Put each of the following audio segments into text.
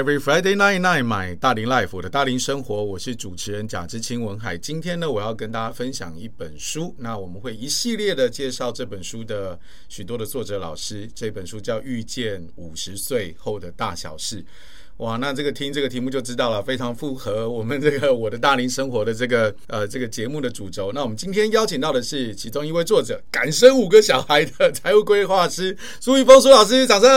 Every Friday night night，买大龄 life，我的大龄生活，我是主持人贾志清文海。今天呢，我要跟大家分享一本书。那我们会一系列的介绍这本书的许多的作者老师。这本书叫《遇见五十岁后的大小事》。哇，那这个听这个题目就知道了，非常符合我们这个我的大龄生活的这个呃这个节目的主轴。那我们今天邀请到的是其中一位作者，敢生五个小孩的财务规划师苏玉峰苏老师，掌声。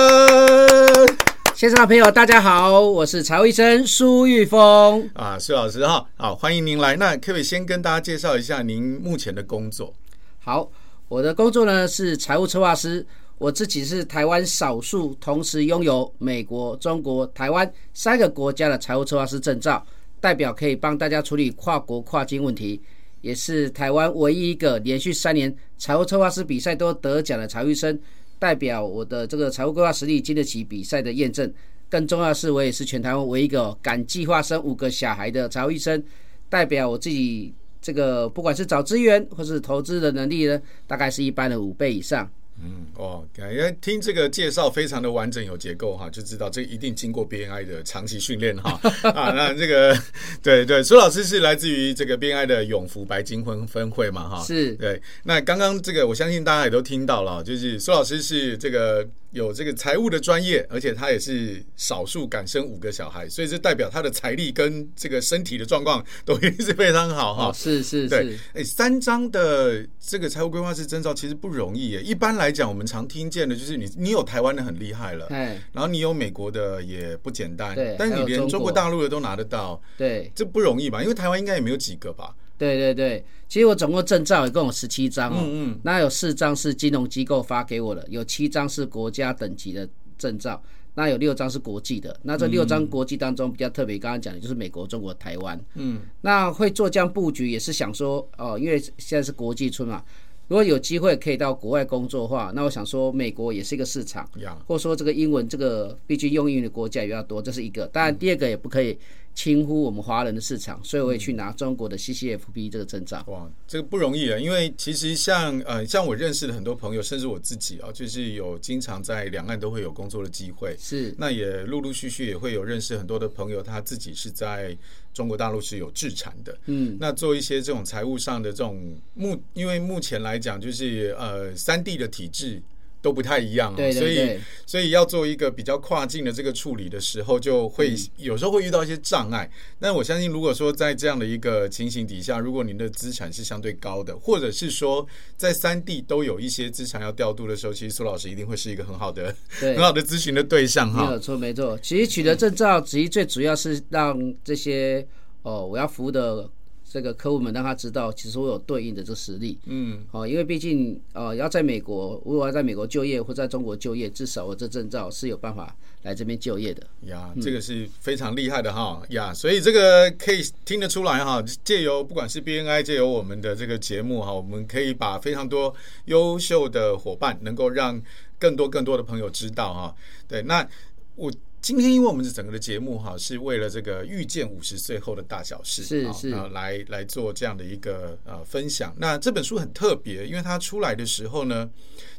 线上的朋友，大家好，我是财务医生苏玉峰啊，苏老师哈，好，欢迎您来。那可不可以先跟大家介绍一下您目前的工作？好，我的工作呢是财务策划师，我自己是台湾少数同时拥有美国、中国、台湾三个国家的财务策划师证照，代表可以帮大家处理跨国跨境问题，也是台湾唯一一个连续三年财务策划师比赛都得奖的财务医生。代表我的这个财务规划实力经得起比赛的验证，更重要是，我也是全台湾唯一一个敢计划生五个小孩的财务医生。代表我自己这个不管是找资源或是投资的能力呢，大概是一般的五倍以上。嗯哦，感觉听这个介绍非常的完整有结构哈，就知道这一定经过 BNI 的长期训练哈 啊。那这个对对，苏老师是来自于这个 BNI 的永福白金婚分会嘛哈，是对。那刚刚这个我相信大家也都听到了，就是苏老师是这个。有这个财务的专业，而且他也是少数敢生五个小孩，所以这代表他的财力跟这个身体的状况都一定是非常好哈。是是是，对，哎，三张的这个财务规划师证照其实不容易耶。一般来讲，我们常听见的就是你你有台湾的很厉害了，然后你有美国的也不简单，对，但是你连中国大陆的都拿得到，对，这不容易吧？因为台湾应该也没有几个吧。对对对，其实我总共证照一共有十七张哦，嗯嗯，那有四张是金融机构发给我的，有七张是国家等级的证照，那有六张是国际的。那这六张国际当中比较特别，刚刚讲的就是美国、中国、台湾。嗯，那会做这样布局也是想说，哦，因为现在是国际村嘛，如果有机会可以到国外工作的话，那我想说美国也是一个市场，或者说这个英文这个毕竟用英语的国家也比较多，这是一个。当然第二个也不可以。轻忽我们华人的市场，所以我也去拿中国的 CCFP 这个证照。哇，这个不容易啊！因为其实像呃，像我认识的很多朋友，甚至我自己啊，就是有经常在两岸都会有工作的机会。是，那也陆陆续续也会有认识很多的朋友，他自己是在中国大陆是有制产的。嗯，那做一些这种财务上的这种目，因为目前来讲，就是呃，三地的体制。都不太一样啊，所以所以要做一个比较跨境的这个处理的时候，就会有时候会遇到一些障碍。但我相信，如果说在这样的一个情形底下，如果您的资产是相对高的，或者是说在三地都有一些资产要调度的时候，其实苏老师一定会是一个很好的、很好的咨询的对象哈。没有错，没错。其实取得证照，其实最主要是让这些哦，我要服务的。这个客户们让他知道，其实我有对应的这实力，嗯，哦，因为毕竟，呃，要在美国，如果要在美国就业或在中国就业，至少我这证照是有办法来这边就业的。呀，这个是非常厉害的哈，呀，所以这个可以听得出来哈，借由不管是 BNI，借由我们的这个节目哈，我们可以把非常多优秀的伙伴，能够让更多更多的朋友知道哈。对，那我。今天因为我们的整个的节目哈，是为了这个遇见五十岁后的大小事，是是啊，来来做这样的一个呃分享。那这本书很特别，因为它出来的时候呢，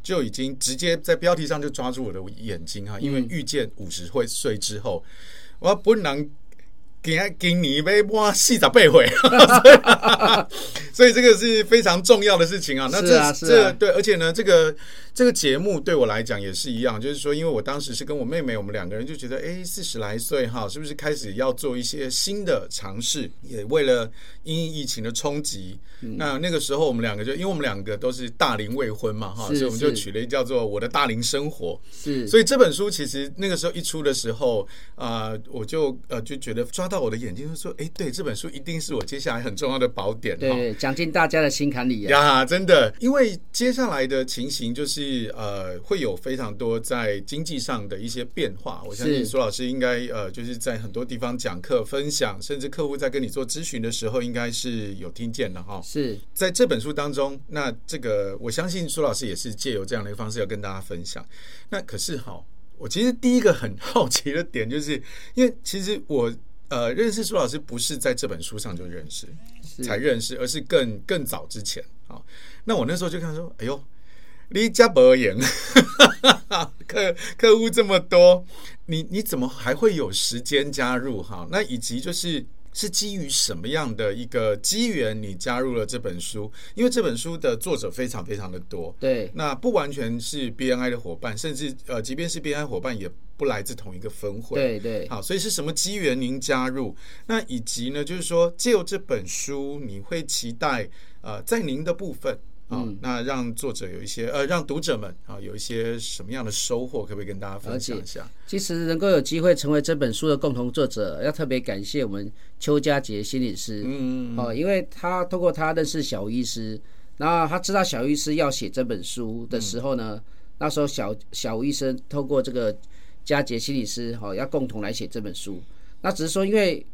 就已经直接在标题上就抓住我的眼睛哈，因为遇见五十岁之后，我不能。给给你一杯哇，细咋背回，所以这个是非常重要的事情啊。那这这对，而且呢，这个这个节目对我来讲也是一样，就是说，因为我当时是跟我妹妹，我们两个人就觉得，哎，四十来岁哈，是不是开始要做一些新的尝试？也为了因疫情的冲击，那那个时候我们两个就，因为我们两个都是大龄未婚嘛哈，所以我们就取了一叫做《我的大龄生活》。是，所以这本书其实那个时候一出的时候啊，我就呃就觉得抓到。我的眼睛就说：“哎，对，这本书一定是我接下来很重要的宝典。”对，讲进大家的心坎里呀，真的。因为接下来的情形就是呃，会有非常多在经济上的一些变化。我相信苏老师应该呃，就是在很多地方讲课、分享，甚至客户在跟你做咨询的时候，应该是有听见的哈。是在这本书当中，那这个我相信苏老师也是借由这样的一个方式要跟大家分享。那可是哈，我其实第一个很 好奇的点，就是因为其实我。呃，认识苏老师不是在这本书上就认识才认识，而是更更早之前啊。那我那时候就看说，哎呦，你家不严，客客户这么多，你你怎么还会有时间加入哈？那以及就是。是基于什么样的一个机缘，你加入了这本书？因为这本书的作者非常非常的多，对，那不完全是 BNI 的伙伴，甚至呃，即便是 BNI 伙伴，也不来自同一个分会，对对。好，所以是什么机缘您加入？那以及呢，就是说借由这本书，你会期待呃，在您的部分。嗯，那让作者有一些呃，让读者们啊有一些什么样的收获，可不可以跟大家分享一下？其实能够有机会成为这本书的共同作者，要特别感谢我们邱家杰心理师。嗯，哦，因为他通过他认识小吴医师，然后他知道小吴医师要写这本书的时候呢，那时候小小吴医生透过这个佳杰心理师，哈，要共同来写这本书。那只是说，因为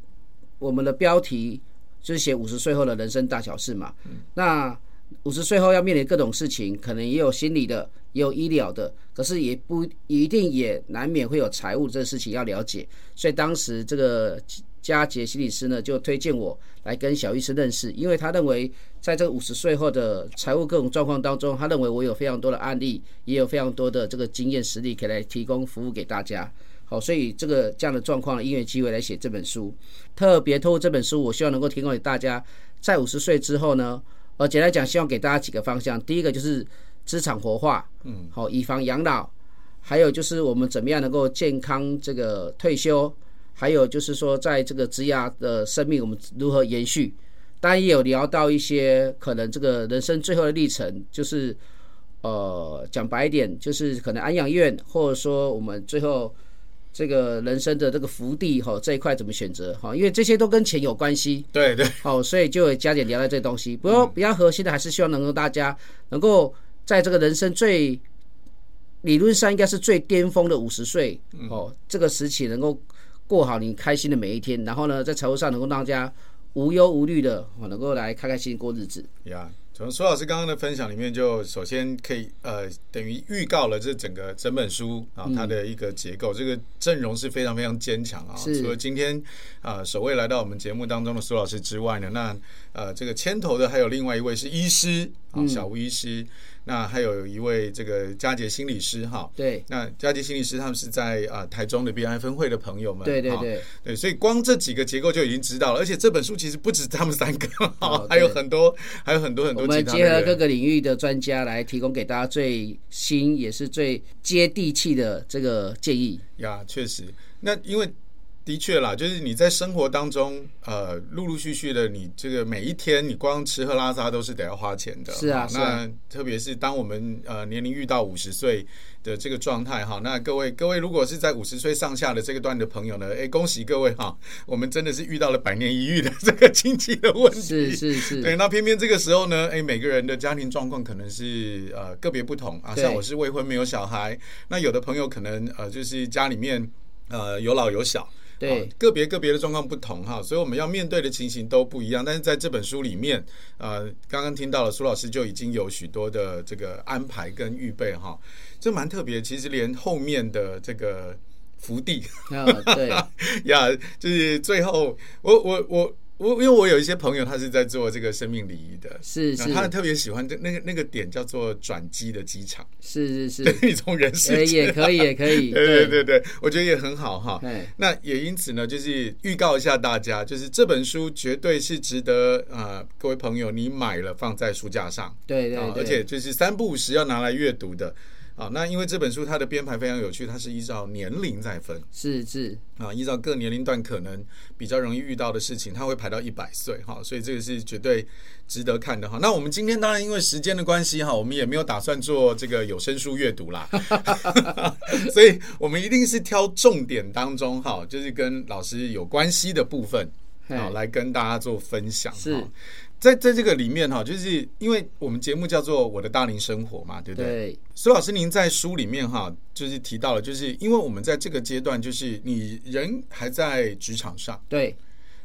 我们的标题就是写五十岁后的人生大小事嘛。嗯，那五十岁后要面临各种事情，可能也有心理的，也有医疗的，可是也不一定，也难免会有财务这个事情要了解。所以当时这个佳杰心理师呢，就推荐我来跟小医师认识，因为他认为在这个五十岁后的财务各种状况当中，他认为我有非常多的案例，也有非常多的这个经验实力可以来提供服务给大家。好，所以这个这样的状况，因缘机会来写这本书，特别透过这本书，我希望能够提供给大家，在五十岁之后呢。呃，简单讲，希望给大家几个方向。第一个就是资产活化，嗯，好，以防养老；还有就是我们怎么样能够健康这个退休；还有就是说，在这个职涯的生命，我们如何延续。当然也有聊到一些可能这个人生最后的历程，就是呃，讲白一点，就是可能安养院，或者说我们最后。这个人生的这个福地哈，这一块怎么选择哈？因为这些都跟钱有关系。对对。好，所以就会加点聊到这东西。不过比较核心的还是希望能够大家能够在这个人生最理论上应该是最巅峰的五十岁哦，这个时期能够过好你开心的每一天，然后呢，在财务上能够让大家无忧无虑的哦，能够来开开心心过日子。Yeah. 从苏老师刚刚的分享里面，就首先可以呃，等于预告了这整个整本书啊，它的一个结构，这个阵容是非常非常坚强啊。除了今天啊首位来到我们节目当中的苏老师之外呢，那呃这个牵头的还有另外一位是医师啊，小吴医师。那还有一位这个佳杰心理师哈，对，那佳杰心理师他们是在啊台中的 BNI 分会的朋友们，对对对。对，所以光这几个结构就已经知道了，而且这本书其实不止他们三个，哦、还有很多还有很多很多。我们结合各个领域的专家来提供给大家最新也是最接地气的这个建议。呀，确实，那因为。的确啦，就是你在生活当中，呃，陆陆续续的，你这个每一天，你光吃喝拉撒都是得要花钱的。是啊，那是啊，特别是当我们呃年龄遇到五十岁的这个状态哈，那各位各位如果是在五十岁上下的这个段的朋友呢，哎，恭喜各位哈，我们真的是遇到了百年一遇的这个经济的问题。是是是。对，那偏偏这个时候呢，哎，每个人的家庭状况可能是呃个别不同啊，像我是未婚没有小孩，那有的朋友可能呃就是家里面呃有老有小。对，个别个别的状况不同哈，所以我们要面对的情形都不一样。但是在这本书里面，呃，刚刚听到了苏老师就已经有许多的这个安排跟预备哈，这蛮特别。其实连后面的这个福地，对 呀，就是最后我我我。我因为我有一些朋友，他是在做这个生命礼仪的，是是，他特别喜欢这那个那个点叫做转机的机场，是是是，对，你从人世间也可以也可以，对对对。对，我觉得也很好哈。那也因此呢，就是预告一下大家，就是这本书绝对是值得啊，各位朋友你买了放在书架上，对对，而且就是三不五时要拿来阅读的。啊，那因为这本书它的编排非常有趣，它是依照年龄在分，是是。啊，依照各年龄段可能比较容易遇到的事情，它会排到一百岁哈，所以这个是绝对值得看的哈。那我们今天当然因为时间的关系哈，我们也没有打算做这个有声书阅读啦，所以我们一定是挑重点当中哈，就是跟老师有关系的部分好，来跟大家做分享是。在在这个里面哈，就是因为我们节目叫做《我的大龄生活》嘛，对不对？对。苏老师，您在书里面哈，就是提到了，就是因为我们在这个阶段，就是你人还在职场上，对。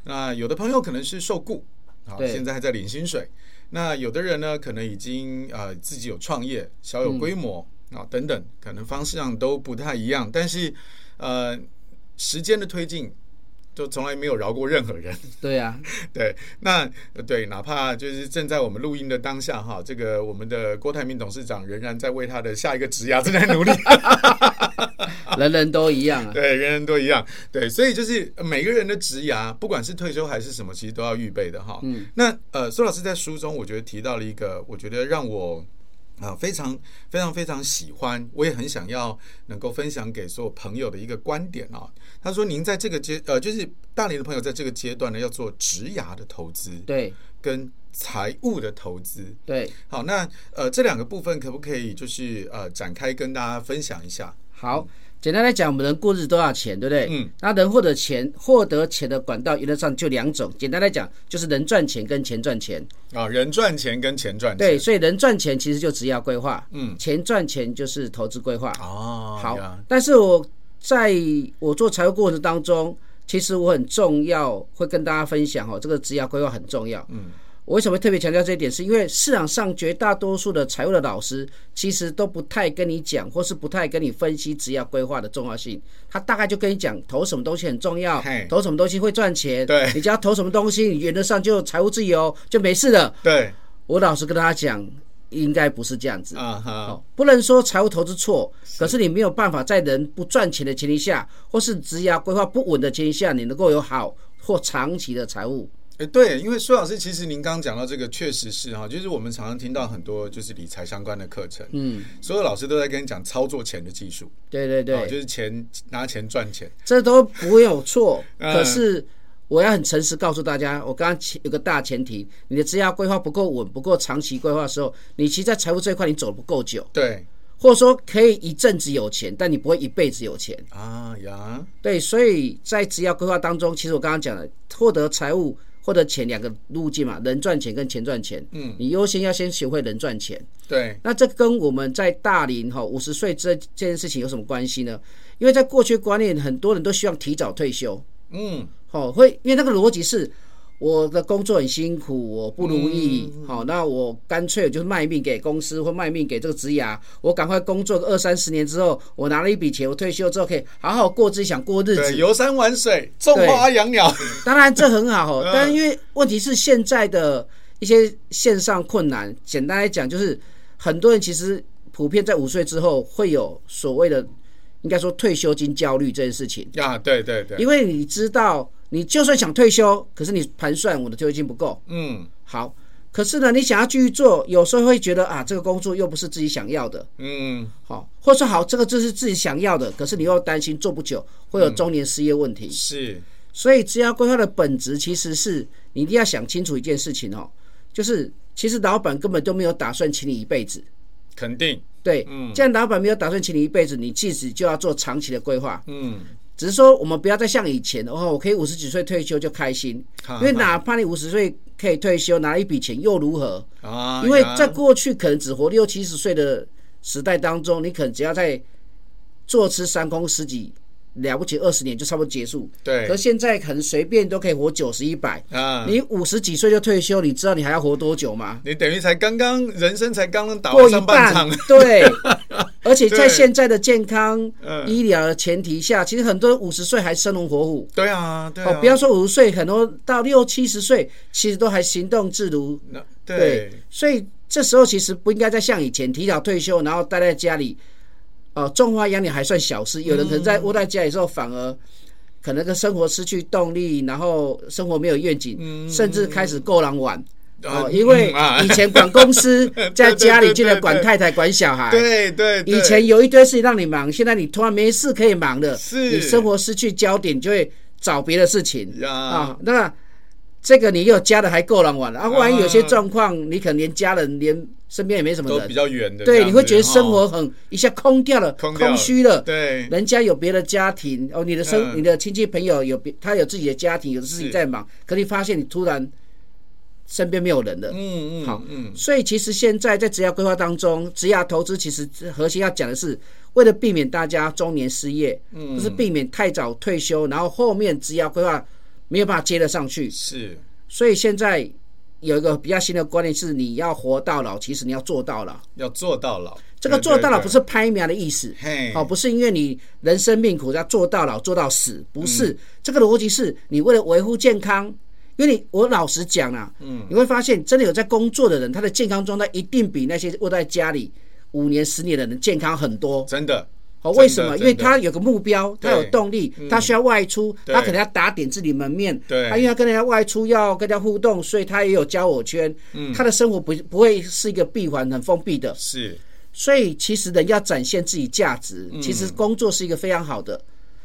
那有的朋友可能是受雇啊，现在还在领薪水。那有的人呢，可能已经呃自己有创业，小有规模啊等等，可能方向上都不太一样。但是呃，时间的推进。就从来没有饶过任何人。对呀，对，那对，哪怕就是正在我们录音的当下哈，这个我们的郭台铭董事长仍然在为他的下一个职涯正在努力。人人都一样啊。对，人人都一样。对，所以就是每个人的职涯，不管是退休还是什么，其实都要预备的哈。嗯。那呃，苏老师在书中，我觉得提到了一个，我觉得让我。啊，非常非常非常喜欢，我也很想要能够分享给所有朋友的一个观点啊。他说：“您在这个阶呃，就是大龄的朋友在这个阶段呢，要做职涯的投资，对，跟财务的投资，对。好，那呃，这两个部分可不可以就是呃展开跟大家分享一下？好。”简单来讲，我们人过日子都要钱，对不对？嗯。那人获得钱，获得钱的管道原则上就两种。简单来讲，就是人赚钱跟钱赚钱。啊，人赚钱跟钱赚钱。对，所以人赚钱其实就职业规划。嗯。钱赚钱就是投资规划。哦。好。但是我在我做财务过程当中，其实我很重要，会跟大家分享哦，这个职业规划很重要。嗯。我为什么特别强调这一点？是因为市场上绝大多数的财务的老师，其实都不太跟你讲，或是不太跟你分析职业规划的重要性。他大概就跟你讲，投什么东西很重要，投什么东西会赚钱。对，你只要投什么东西，你原则上就财务自由，就没事了。对，我老实跟大家讲，应该不是这样子啊哈。不能说财务投资错，可是你没有办法在人不赚钱的前提下，或是职业规划不稳的前提下，你能够有好或长期的财务。哎，对，因为苏老师，其实您刚刚讲到这个，确实是哈，就是我们常常听到很多就是理财相关的课程，嗯，所有老师都在跟你讲操作钱的技术，对对对，就是钱拿钱赚钱，这都不会有错。可是我要很诚实告诉大家，我刚刚有个大前提，你的职业规划不够稳，不够长期规划的时候，你其实在财务这一块你走的不够久，对，或者说可以一阵子有钱，但你不会一辈子有钱啊呀，对，所以在职业规划当中，其实我刚刚讲了，获得财务。获得钱两个路径嘛，人赚钱跟钱赚钱。嗯，你优先要先学会人赚钱。对，那这跟我们在大龄哈五十岁这这件事情有什么关系呢？因为在过去观念，很多人都希望提早退休。嗯，好，会因为那个逻辑是。我的工作很辛苦，我不如意，好，那我干脆就是卖命给公司，或卖命给这个职涯，我赶快工作个二三十年之后，我拿了一笔钱，我退休之后可以好好过自己想过日子，游山玩水，种花养鸟。当然这很好，但因为问题是现在的一些线上困难，简单来讲就是很多人其实普遍在五岁之后会有所谓的，应该说退休金焦虑这件事情啊，对对对，因为你知道。你就算想退休，可是你盘算我的退休金不够。嗯，好，可是呢，你想要继续做，有时候会觉得啊，这个工作又不是自己想要的。嗯，好，或者说好，这个就是自己想要的，可是你又担心做不久会有中年失业问题。是，所以职业规划的本质其实是你一定要想清楚一件事情哦，就是其实老板根本都没有打算请你一辈子。肯定。对，嗯，既然老板没有打算请你一辈子，你即使就要做长期的规划。嗯。只是说，我们不要再像以前哦，我可以五十几岁退休就开心，因为哪怕你五十岁可以退休拿一笔钱又如何？啊，因为在过去可能只活六七十岁的时代当中，你可能只要在坐吃山空十几。了不起，二十年就差不多结束。对。可是现在可能随便都可以活九十一百。啊。你五十几岁就退休，你知道你还要活多久吗？你等于才刚刚人生才刚刚打过上半场。对。而且在现在的健康医疗的前提下，其实很多人五十岁还生龙活虎。对啊，对啊。哦，不要说五十岁，很多到六七十岁，其实都还行动自如。对。所以这时候其实不应该再像以前提早退休，然后待在家里。哦，种花养鸟还算小事，有人可能在窝在家里之后，反而可能跟生活失去动力，然后生活没有愿景，甚至开始够狼玩。哦，因为以前管公司，在家里就得管太太、管小孩。对对。以前有一堆事情让你忙，现在你突然没事可以忙了，是。你生活失去焦点，就会找别的事情。啊，那这个你又家的还够狼玩了啊！万一有些状况，你可能连家人连。身边也没什么人，都比较远的。对，你会觉得生活很一下空掉了，空虚了。对，人家有别的家庭哦，你的生，你的亲戚朋友有别，他有自己的家庭，有的事情在忙。可你发现你突然身边没有人了。嗯嗯，好，嗯。所以其实现在在职业规划当中，职业投资其实核心要讲的是，为了避免大家中年失业，嗯，就是避免太早退休，然后后面职业规划没有办法接得上去。是，所以现在。有一个比较新的观念是，你要活到老，其实你要做到老，要做到老。这个做到老不是拍苗的意思，嘿，好，不是因为你人生命苦要做到老做到死，不是。这个逻辑是你为了维护健康，因为你我老实讲啊，嗯，你会发现真的有在工作的人，他的健康状态一定比那些窝在家里五年十年的人健康很多，真的。哦，为什么？因为他有个目标，他有动力，嗯、他需要外出，他可能要打点自己门面。对，他因为他跟人家外出要跟人家互动，所以他也有交友圈。嗯，他的生活不不会是一个闭环、很封闭的。是，所以其实人要展现自己价值，其实工作是一个非常好的。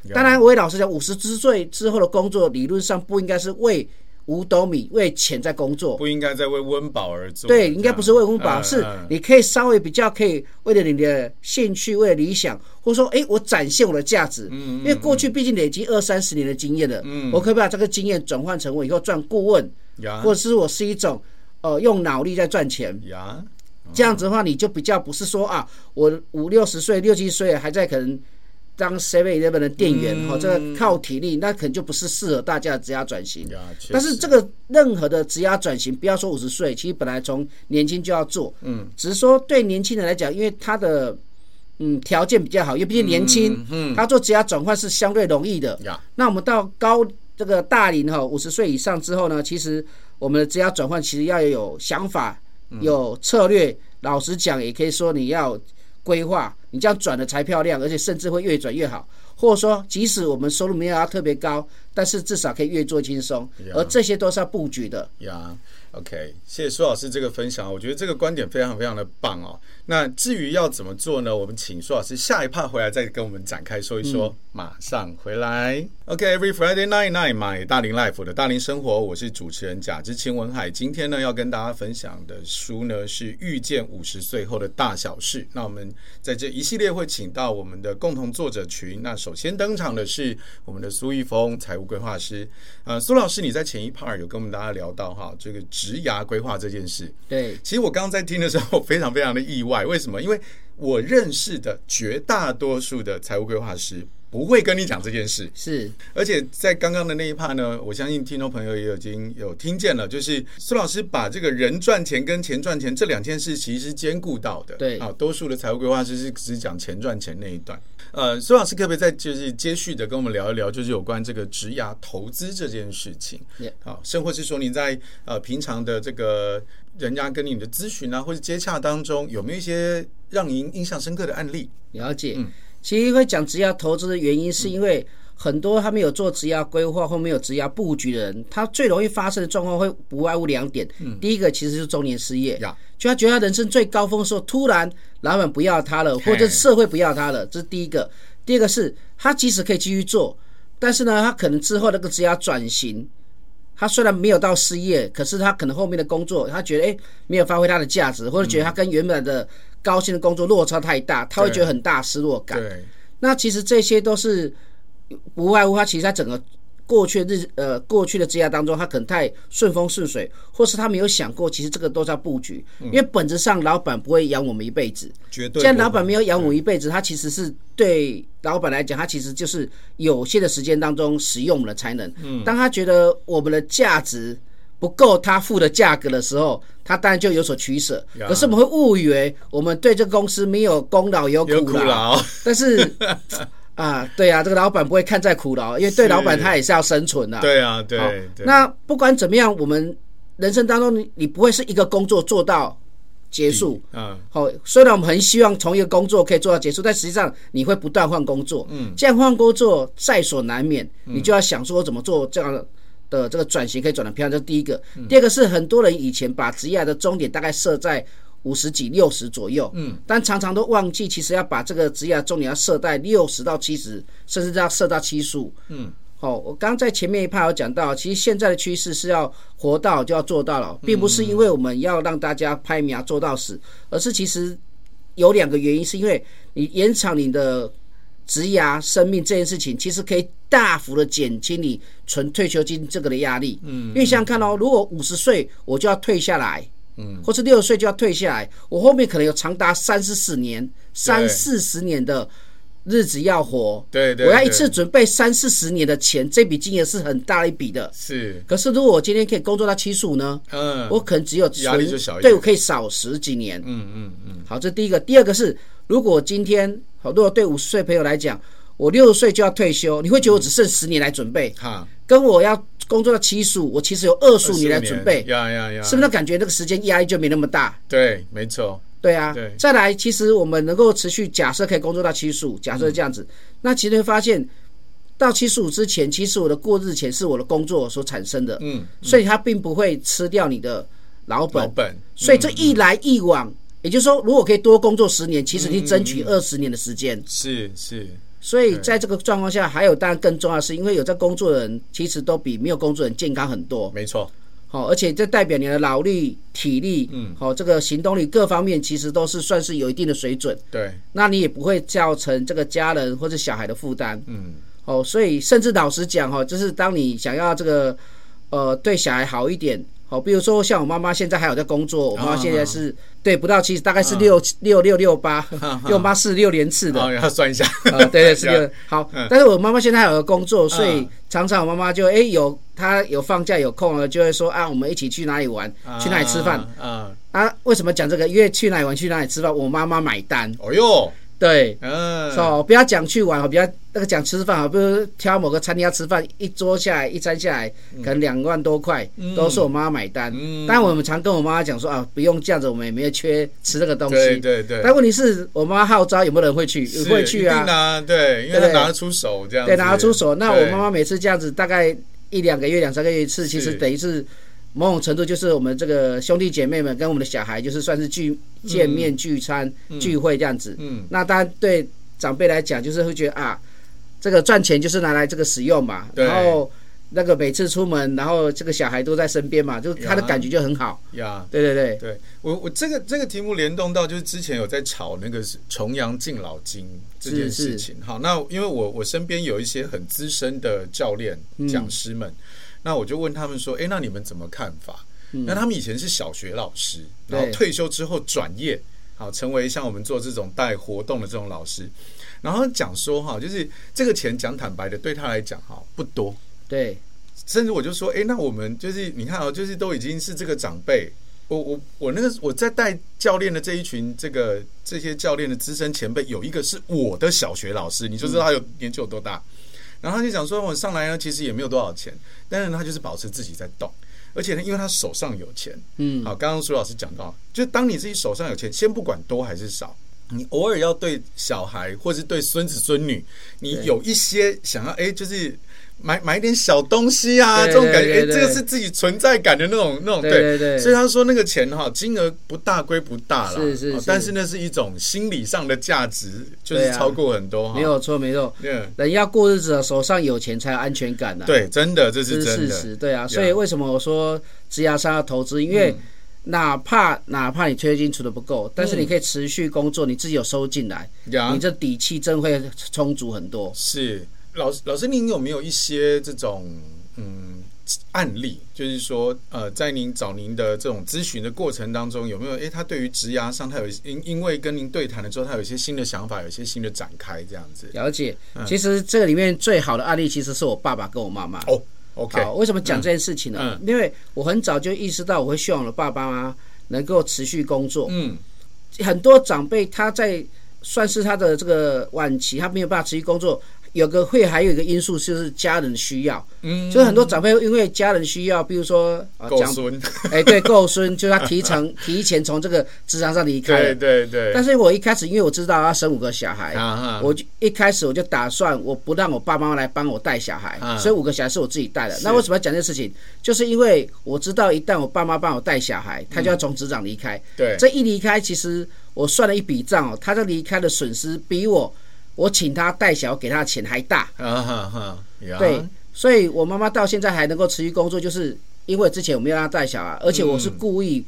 嗯、当然，我也老实讲，五十之岁之后的工作，理论上不应该是为。五斗米为钱在工作，不应该在为温饱而做。对，应该不是为温饱，是你可以稍微比较可以为了你的兴趣，为了理想，或者说，哎，我展现我的价值。嗯，因为过去毕竟累积二三十年的经验了，嗯，我可以把这个经验转换成我以后赚顾问，或者是我是一种呃用脑力在赚钱。呀，这样子的话，你就比较不是说啊，我五六十岁、六七十岁还在可能。当 Seven Eleven 的店员哈，这个靠体力，那可能就不是适合大家的职涯转型。但是这个任何的职涯转型，不要说五十岁，其实本来从年轻就要做。嗯，只是说对年轻人来讲，因为他的嗯条件比较好，因为毕竟年轻，嗯，他做职涯转换是相对容易的。那我们到高这个大龄哈，五十岁以上之后呢，其实我们的职涯转换其实要有想法、有策略。老实讲，也可以说你要。规划，你这样转的才漂亮，而且甚至会越转越好。或者说，即使我们收入没有要特别高，但是至少可以越做轻松。而这些都是要布局的。呀，OK，谢谢苏老师这个分享，我觉得这个观点非常非常的棒哦。那至于要怎么做呢？我们请苏老师下一趴回来再跟我们展开说一说。嗯、马上回来。OK，Every、okay, Friday night night my 大龄 life 的大龄生活，我是主持人贾志清文海。今天呢，要跟大家分享的书呢是《遇见五十岁后的大小事》。那我们在这一系列会请到我们的共同作者群。那首先登场的是我们的苏一峰财务规划师。呃，苏老师，你在前一 part 有跟我们大家聊到哈，这个职涯规划这件事。对，其实我刚刚在听的时候，我非常非常的意外。为什么？因为我认识的绝大多数的财务规划师不会跟你讲这件事。是，而且在刚刚的那一趴呢，我相信听众朋友也已经有听见了，就是苏老师把这个人赚钱跟钱赚钱这两件事其实是兼顾到的。对啊，多数的财务规划师是只讲钱赚钱那一段。呃，苏老师可不可以再就是接续的跟我们聊一聊，就是有关这个职涯投资这件事情？好甚或是说你在呃平常的这个。人家跟你的咨询啊，或者接洽当中，有没有一些让您印象深刻的案例？了解，嗯，其实会讲职业投资的原因，是因为很多他没有做职业规划或没有职业布局的人，他最容易发生的状况会不外乎两点。嗯，第一个其实是中年失业，呀，就他觉得他人生最高峰的时候，突然老板不要他了，或者社会不要他了，这是第一个。第二个是他即使可以继续做，但是呢，他可能之后那个职业转型。他虽然没有到失业，可是他可能后面的工作，他觉得诶没有发挥他的价值，或者觉得他跟原本的高薪的工作落差太大，他会觉得很大失落感。对，那其实这些都是不外乎他其实在整个。过去日呃过去的职业当中，他可能太顺风顺水，或是他没有想过，其实这个都是要布局。因为本质上老板不会养我们一辈子，绝对。既然老板没有养我们一辈子，他其实是对老板来讲，他其实就是有限的时间当中使用我们的才能。当他觉得我们的价值不够他付的价格的时候，他当然就有所取舍。可是我们会误以为我们对这个公司没有功劳有苦劳，但是。啊，对啊，这个老板不会看在苦劳，因为对老板他也是要生存的。对啊，对。那不管怎么样，我们人生当中你你不会是一个工作做到结束。嗯。好，虽然我们很希望从一个工作可以做到结束，但实际上你会不断换工作。嗯。这样换工作在所难免，你就要想说怎么做这样的这个转型可以转得漂亮。这是第一个。第二个是很多人以前把职业的终点大概设在。五十几、六十左右，嗯，但常常都忘记，其实要把这个职业终点要设在六十到七十，甚至要设到七十五，嗯，好，我刚刚在前面一趴有讲到，其实现在的趋势是要活到就要做到了，并不是因为我们要让大家拍苗做到死，而是其实有两个原因，是因为你延长你的职业生命这件事情，其实可以大幅的减轻你存退休金这个的压力，嗯，因为想想看哦，如果五十岁我就要退下来。嗯，或是六十岁就要退下来，我后面可能有长达三四十年、三四十年的日子要活。对对，我要一次准备三四十年的钱，这笔金额是很大一笔的。是，可是如果我今天可以工作到七十五呢？嗯，我可能只有压力就小一点，对，我可以少十几年。嗯嗯嗯。好，这第一个，第二个是，如果今天好，如果对五十岁朋友来讲，我六十岁就要退休，你会觉得我只剩十年来准备？哈，跟我要。工作到七十五，我其实有二十五年来准备，呀呀呀，是不是感觉那个时间压力就没那么大？对，没错。对啊，对。再来，其实我们能够持续，假设可以工作到七十五，假设这样子，嗯、那其实会发现，到七十五之前，其实我的过日钱是我的工作所产生的，嗯，嗯，所以它并不会吃掉你的老本，老本，所以这一来一往，也就是说，如果可以多工作十年，其实你争取二十年的时间，是是。所以在这个状况下，还有当然更重要的是，因为有在工作的人，其实都比没有工作的人健康很多。没错。好，而且这代表你的脑力、体力，嗯，好，这个行动力各方面其实都是算是有一定的水准。对。那你也不会造成这个家人或者小孩的负担。嗯。哦，所以甚至老实讲，哈，就是当你想要这个，呃，对小孩好一点。好，比如说像我妈妈现在还有在工作，我妈妈现在是对不到七十，大概是六六六六八，因为我妈是六连次的，要算一下。对对是六。好，但是我妈妈现在还有个工作，所以常常我妈妈就哎有她有放假有空了，就会说啊，我们一起去哪里玩，去哪里吃饭。啊，为什么讲这个？因为去哪里玩，去哪里吃饭，我妈妈买单。哦哟。对，嗯，说不要讲去玩，不要那个讲吃饭啊，比如挑某个餐厅要吃饭，一桌下来一餐下来可能两万多块，都是我妈买单。嗯，但我们常跟我妈妈讲说啊，不用这样子，我们也没有缺吃这个东西。对对对。但问题是我妈妈号召有没有人会去？会去啊。对，因为她拿得出手这样。对，拿得出手。那我妈妈每次这样子，大概一两个月、两三个月一次，其实等于是。某种程度就是我们这个兄弟姐妹们跟我们的小孩，就是算是聚见面聚餐聚会这样子。嗯，那当然对长辈来讲，就是会觉得啊，这个赚钱就是拿来这个使用嘛。然后那个每次出门，然后这个小孩都在身边嘛，就他的感觉就很好。呀，对对对，对我我这个这个题目联动到就是之前有在炒那个重阳敬老金这件事情。好，那因为我我身边有一些很资深的教练讲师们。那我就问他们说：“哎，那你们怎么看法？”那他们以前是小学老师，然后退休之后转业，好成为像我们做这种带活动的这种老师。然后讲说哈，就是这个钱讲坦白的，对他来讲哈不多。对，甚至我就说：“哎，那我们就是你看啊，就是都已经是这个长辈，我我我那个我在带教练的这一群这个这些教练的资深前辈，有一个是我的小学老师，你就知道他有年纪有多大。”然后他就讲说，我上来呢，其实也没有多少钱，但是他就是保持自己在动，而且呢，因为他手上有钱，嗯，好，刚刚苏老师讲到，就当你自己手上有钱，先不管多还是少，你偶尔要对小孩或是对孙子孙女，你有一些想要，哎，就是。买买点小东西啊，这种感觉，这个是自己存在感的那种那种，对。所以他说那个钱哈，金额不大归不大了，是是。但是那是一种心理上的价值，就是超过很多。没有错，没错。人要过日子的，手上有钱才有安全感的。对，真的，这是真的。事实，对啊。所以为什么我说职涯上要投资？因为哪怕哪怕你退休金存的不够，但是你可以持续工作，你自己有收入进来，你这底气真会充足很多。是。老师老师，您有没有一些这种嗯案例？就是说，呃，在您找您的这种咨询的过程当中，有没有？诶，他对于职涯上，他有因因为跟您对谈了之后，他有一些新的想法，有一些新的展开，这样子。了解。其实这个里面最好的案例，其实是我爸爸跟我妈妈。哦，OK。好，为什么讲这件事情呢？嗯，因为我很早就意识到，我会希望我的爸爸妈妈能够持续工作。嗯。很多长辈他在算是他的这个晚期，他没有办法持续工作。有个会还有一个因素就是家人需要，嗯，就是很多长辈因为家人需要，比如说够孙，哎，对，够孙，就是他提成 提前从这个职场上离开，对对对。但是我一开始因为我知道要生五个小孩，我就一开始我就打算我不让我爸妈妈来帮我带小孩，所以五个小孩是我自己带的。那为什么要讲这件事情？就是因为我知道一旦我爸妈帮我带小孩，他就要从职场离开，对，这一离开，其实我算了一笔账哦，他这离开的损失比我。我请他带小，给他的钱还大。啊哈哈！对，所以我妈妈到现在还能够持续工作，就是因为之前我没有让他带小啊，而且我是故意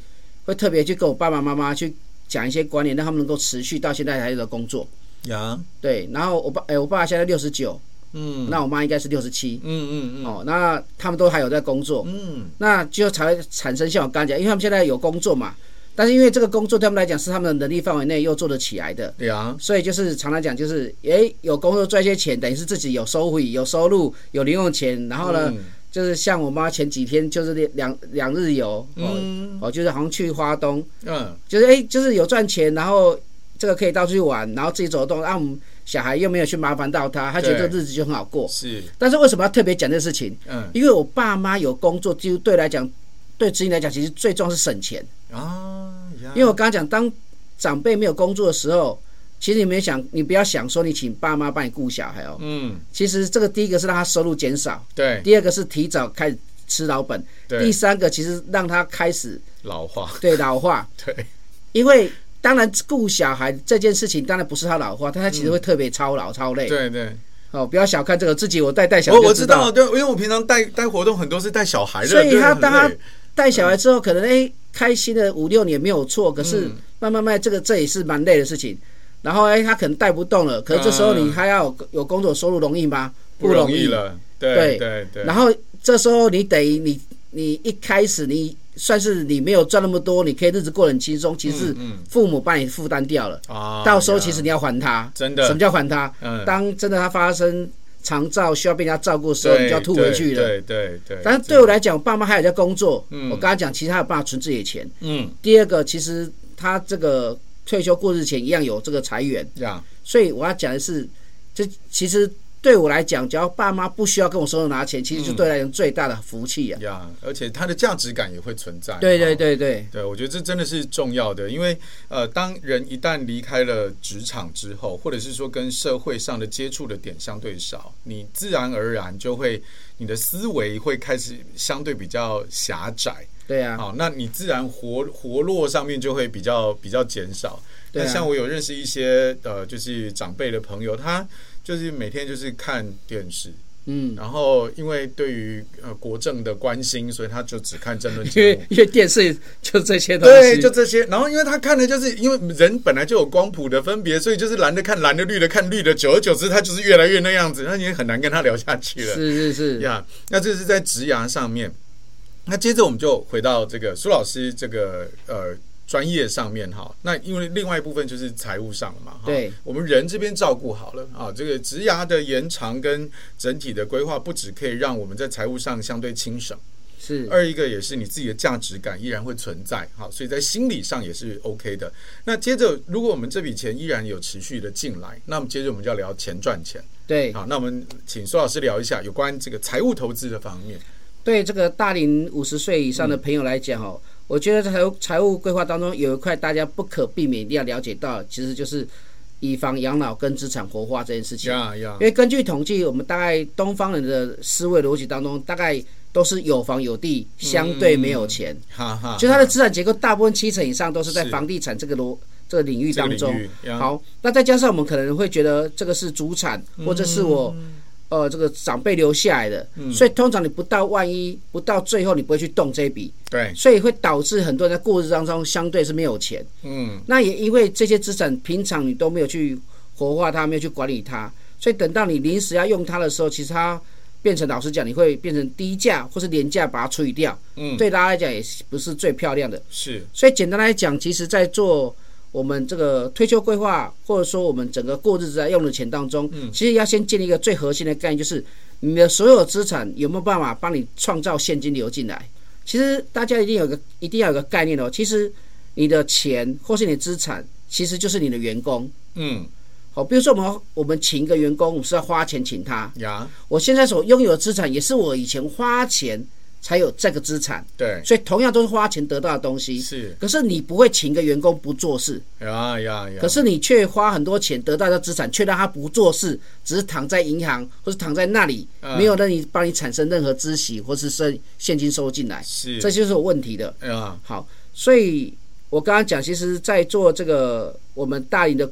会特别去跟我爸爸妈妈去讲一些观念，让他们能够持续到现在还在工作。呀，对，然后我爸，哎，我爸现在六十九，嗯，那我妈应该是六十七，嗯嗯嗯，哦，那他们都还有在工作，嗯，那就才会产生像我刚刚讲，因为他们现在有工作嘛。但是因为这个工作对他们来讲是他们的能力范围内又做得起来的，对啊，所以就是常常讲就是，诶，有工作赚一些钱，等于是自己有收回、有收入、有零用钱，然后呢，就是像我妈前几天就是两两日游，嗯，哦，就是好像去花东，嗯，就是诶，就是有赚钱，然后这个可以到处去玩，然后自己走动，让我们小孩又没有去麻烦到他，他觉得这日子就很好过，是。但是为什么要特别讲这个事情？嗯，因为我爸妈有工作，就对来讲。对子女来讲，其实最重要是省钱啊。因为我刚刚讲，当长辈没有工作的时候，其实你没想，你不要想说你请爸妈帮你顾小孩哦。嗯。其实这个第一个是让他收入减少，对。第二个是提早开始吃老本，对。第三个其实让他开始老化，对老化，对。因为当然顾小孩这件事情当然不是他老化，但他其实会特别操劳、超累。对对。哦，不要小看这个，自己我带带小孩，我知道，对，因为我平常带带活动很多是带小孩的，所以他当他带小孩之后，可能哎开心的五六年没有错，可是慢慢慢这个这也是蛮累的事情。然后哎他可能带不动了，可是这时候你还要有工作收入容易吗？不容易了，对对对。然后这时候你等于你你一开始你。算是你没有赚那么多，你可以日子过得很轻松。其实是父母帮你负担掉了，到时候其实你要还他。真的，什么叫还他？当真的他发生长照需要被人家照顾的时候，你就要吐回去了。对对对。但是对我来讲，爸妈还有在工作。嗯我刚才讲，其实他有办法存自己的钱。嗯。第二个，其实他这个退休过日前一样有这个财源。所以我要讲的是，这其实。对我来讲，只要爸妈不需要跟我收入拿钱，其实就对我来讲最大的福气呀。呀，而且他的价值感也会存在。对对对对，对我觉得这真的是重要的，因为呃，当人一旦离开了职场之后，或者是说跟社会上的接触的点相对少，你自然而然就会你的思维会开始相对比较狭窄。对啊，好，那你自然活活络上面就会比较比较减少。对，像我有认识一些呃，就是长辈的朋友，他。就是每天就是看电视，嗯，然后因为对于呃国政的关心，所以他就只看争论节目。因 为因为电视就这些东西，对，就这些。然后因为他看的就是因为人本来就有光谱的分别，所以就是蓝的看蓝的，绿的看绿的，久而久之，他就是越来越那样子，那你也很难跟他聊下去了。是是是呀，那这是在职涯上面。那接着我们就回到这个苏老师这个呃。专业上面哈，那因为另外一部分就是财务上了嘛。对，我们人这边照顾好了啊，这个职涯的延长跟整体的规划，不只可以让我们在财务上相对轻省，是二一个也是你自己的价值感依然会存在哈，所以在心理上也是 OK 的。那接着，如果我们这笔钱依然有持续的进来，那么接着我们就要聊钱赚钱。对，好，那我们请苏老师聊一下有关这个财务投资的方面。对这个大龄五十岁以上的朋友来讲哦。嗯我觉得财务财务规划当中有一块大家不可避免一定要了解到，其实就是以房养老跟资产活化这件事情。Yeah, yeah. 因为根据统计，我们大概东方人的思维逻辑当中，大概都是有房有地，相对没有钱。哈哈。就它的资产结构大部分七成以上都是在房地产这个逻这个领域当中。好，那再加上我们可能会觉得这个是主产，或者是我。呃，这个长辈留下来的，嗯、所以通常你不到万一不到最后，你不会去动这一笔，对，所以会导致很多人在过日当中相对是没有钱，嗯，那也因为这些资产平常你都没有去活化它，没有去管理它，所以等到你临时要用它的时候，其实它变成老实讲，你会变成低价或是廉价把它处理掉，嗯，对大家来讲也不是最漂亮的，是，所以简单来讲，其实在做。我们这个退休规划，或者说我们整个过日子在用的钱当中，其实要先建立一个最核心的概念，就是你的所有资产有没有办法帮你创造现金流进来？其实大家一定有个一定要有个概念哦。其实你的钱或是你的资产，其实就是你的员工。嗯，好，比如说我们我们请一个员工，我们是要花钱请他。呀，我现在所拥有的资产，也是我以前花钱。才有这个资产，对，所以同样都是花钱得到的东西，是。可是你不会请一个员工不做事，呀呀呀！可是你却花很多钱得到的资产，却让他不做事，只是躺在银行或是躺在那里，没有让你帮你产生任何孳息或是生现金收进来，是。这就是有问题的。啊，好，所以我刚刚讲，其实，在做这个我们大龄的。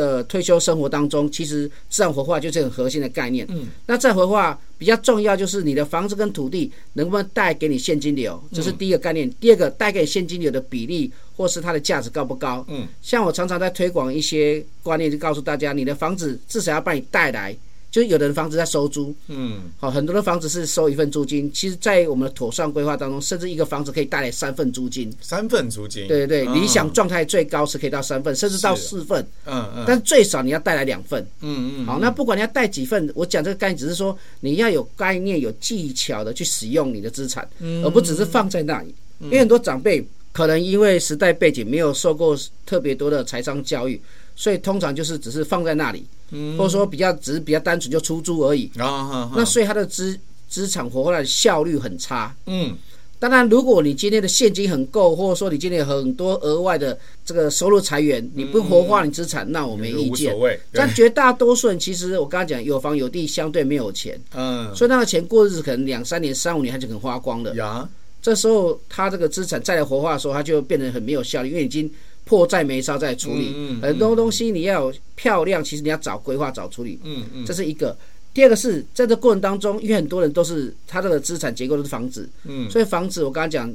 的退休生活当中，其实自然活化就是很核心的概念。嗯，那自然活化比较重要，就是你的房子跟土地能不能带给你现金流，这是第一个概念。嗯、第二个，带给现金流的比例或是它的价值高不高？嗯，像我常常在推广一些观念，就告诉大家，你的房子至少要帮你带来。就是有的人房子在收租，嗯，好，很多的房子是收一份租金。其实，在我们的妥善规划当中，甚至一个房子可以带来三份租金。三份租金，对对对，理想状态最高是可以到三份，甚至到四份。嗯嗯。但是最少你要带来两份。嗯嗯。好，那不管你要带几份，我讲这个概念只是说，你要有概念、有技巧的去使用你的资产，而不只是放在那里。因为很多长辈可能因为时代背景没有受过特别多的财商教育，所以通常就是只是放在那里。或者说比较只是比较单纯就出租而已，那所以它的资资产活化的效率很差。嗯，当然，如果你今天的现金很够，或者说你今天有很多额外的这个收入财源，你不活化你资产，嗯、那我没意见。无所谓。但绝大多数人其实我刚刚讲有房有地，相对没有钱。嗯。所以那个钱过日子可能两三年、三五年他就可能花光了。呀。这时候他这个资产再来活化的时候，他就变得很没有效率，因为已经迫在眉梢在处理。嗯嗯。很多东西你要漂亮，其实你要早规划、早处理。嗯嗯。这是一个。第二个是在这过程当中，因为很多人都是他这个资产结构都是房子，嗯，所以房子我刚刚讲，